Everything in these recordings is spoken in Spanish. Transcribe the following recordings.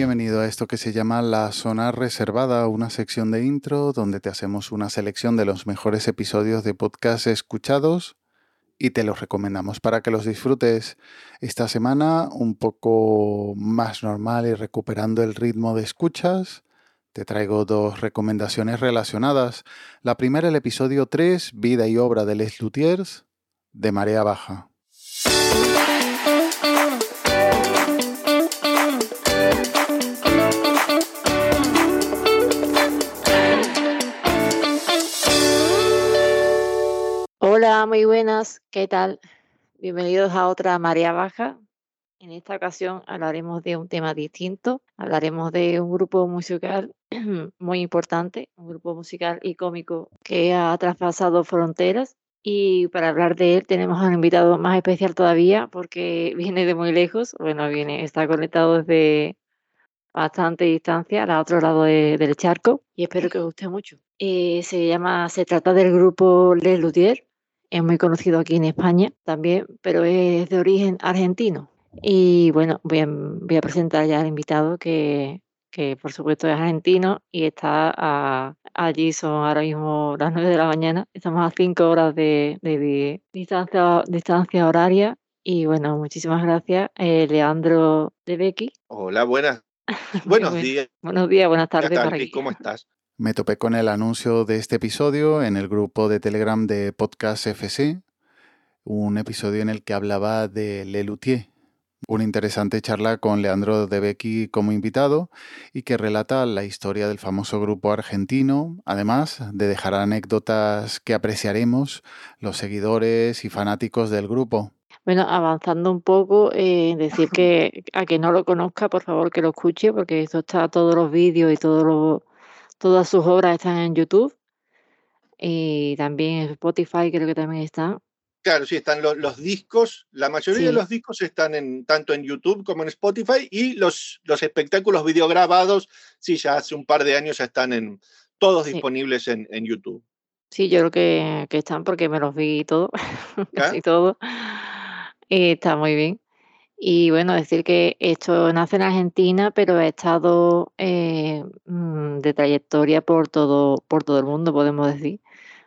Bienvenido a esto que se llama La Zona Reservada, una sección de intro donde te hacemos una selección de los mejores episodios de podcast escuchados y te los recomendamos para que los disfrutes. Esta semana un poco más normal y recuperando el ritmo de escuchas. Te traigo dos recomendaciones relacionadas. La primera, el episodio 3, Vida y obra de Les Luthiers, de Marea Baja. Hola, muy buenas, ¿qué tal? Bienvenidos a otra Marea Baja. En esta ocasión hablaremos de un tema distinto, hablaremos de un grupo musical muy importante, un grupo musical y cómico que ha traspasado fronteras. Y para hablar de él tenemos a un invitado más especial todavía porque viene de muy lejos, bueno, viene, está conectado desde bastante distancia al otro lado del charco y espero que os guste mucho. Eh, se llama, se trata del grupo Les Luthiers es muy conocido aquí en España también, pero es de origen argentino. Y bueno, voy a, presentar ya al invitado que, por supuesto es argentino y está allí, son ahora mismo las 9 de la mañana, estamos a 5 horas de, distancia, distancia horaria. Y bueno, muchísimas gracias, eh, Leandro de Becky. Hola, buenas. Buenos días. Buenos días, buenas tardes. ¿Cómo estás? Me topé con el anuncio de este episodio en el grupo de Telegram de Podcast FC, un episodio en el que hablaba de Lelutier, una interesante charla con Leandro De Becky como invitado y que relata la historia del famoso grupo argentino, además de dejar anécdotas que apreciaremos los seguidores y fanáticos del grupo. Bueno, avanzando un poco, eh, decir que a quien no lo conozca, por favor que lo escuche, porque esto está todos los vídeos y todos los Todas sus obras están en YouTube y también en Spotify creo que también están. Claro, sí, están los, discos, la mayoría de los discos están en, tanto en YouTube como en Spotify y los, los espectáculos videograbados, sí, ya hace un par de años ya están en, todos disponibles en, YouTube. Sí, yo creo que, que, están porque me los vi todo, casi todo. Y está muy bien. Y bueno, decir que esto nace en Argentina, pero ha estado eh, mm, de trayectoria por todo, por todo el mundo, podemos decir.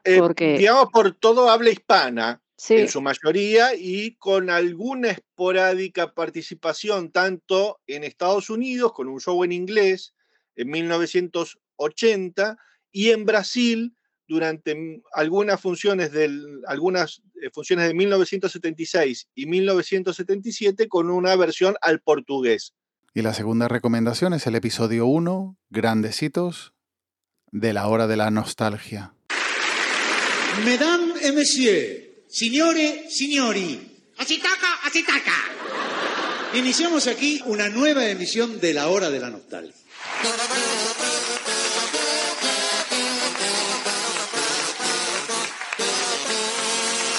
Eh, digamos, por todo habla hispana, en su mayoría, y con alguna esporádica participación tanto en Estados Unidos, con un show en inglés en 1980, y en Brasil durante algunas funciones, del, algunas eh, funciones de 1976 y 1977 con una versión al portugués. Y la segunda recomendación es el episodio 1, Grandecitos, de la hora de la nostalgia. Mesdames et messieurs, signore, signori, asitaca, asitaca. Iniciamos aquí una nueva emisión de la hora de la nostalgia.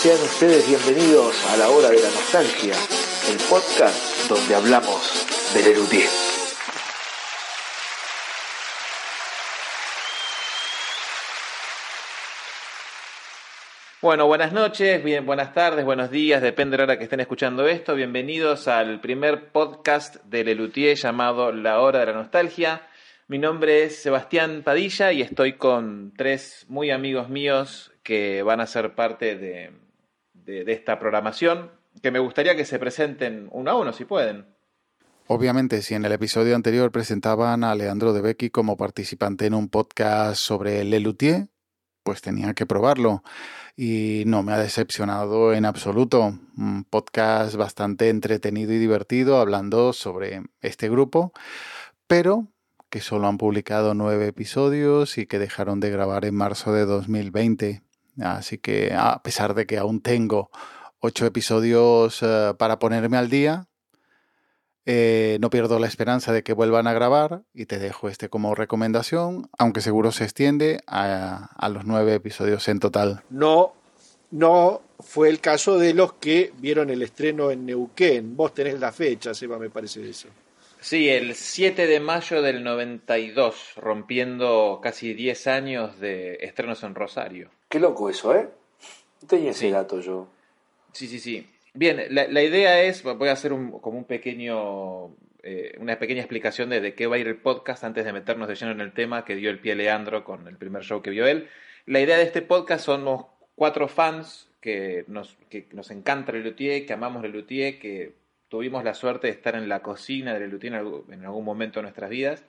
Sean ustedes bienvenidos a la hora de la nostalgia, el podcast donde hablamos del erudito. Bueno, buenas noches, bien, buenas tardes, buenos días, depende de la hora que estén escuchando esto. Bienvenidos al primer podcast de Lelutier llamado La Hora de la Nostalgia. Mi nombre es Sebastián Padilla y estoy con tres muy amigos míos que van a ser parte de, de, esta programación, que me gustaría que se presenten uno a uno, si pueden. Obviamente, si en el episodio anterior presentaban a Leandro de Becky como participante en un podcast sobre Lelutier, pues tenía que probarlo. Y no me ha decepcionado en absoluto. Un podcast bastante entretenido y divertido hablando sobre este grupo, pero que solo han publicado nueve episodios y que dejaron de grabar en marzo de 2020. Así que a pesar de que aún tengo ocho episodios eh, para ponerme al día, eh, no pierdo la esperanza de que vuelvan a grabar y te dejo este como recomendación, aunque seguro se extiende a, a los nueve episodios en total. No, no fue el caso de los que vieron el estreno en Neuquén. Vos tenés la fecha, Seba, me parece eso. Sí, el 7 de mayo del 92, rompiendo casi 10 años de estrenos en Rosario. Qué loco eso, ¿eh? tenía ese dato yo. Sí, sí, sí. Bien, la, idea es, voy a hacer como un pequeño eh, una pequeña explicación de, de qué va a ir el podcast antes de meternos de lleno en el tema que dio el pie Leandro con el primer show que vio él. La idea de este podcast somos cuatro fans que nos, que nos encanta el Luthier, que amamos el Luthier, que tuvimos la suerte de estar en la cocina del Luthier en algún momento de nuestras vidas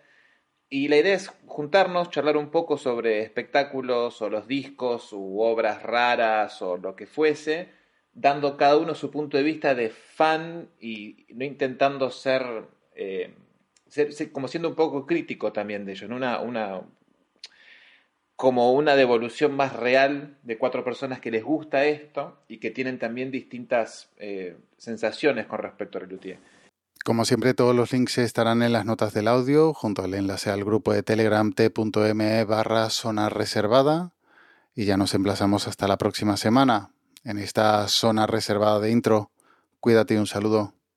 y la idea es juntarnos, charlar un poco sobre espectáculos o los discos u obras raras o lo que fuese, dando cada uno su punto de vista de fan y no intentando ser, eh, como siendo un poco crítico también de ellos, una, una, como una devolución más real de cuatro personas que les gusta esto y que tienen también distintas eh, sensaciones con respecto a Relutier. Como siempre, todos los links estarán en las notas del audio, junto al enlace al grupo de Telegram t.me barra zona reservada. Y ya nos emplazamos hasta la próxima semana en esta zona reservada de intro. Cuídate y un saludo.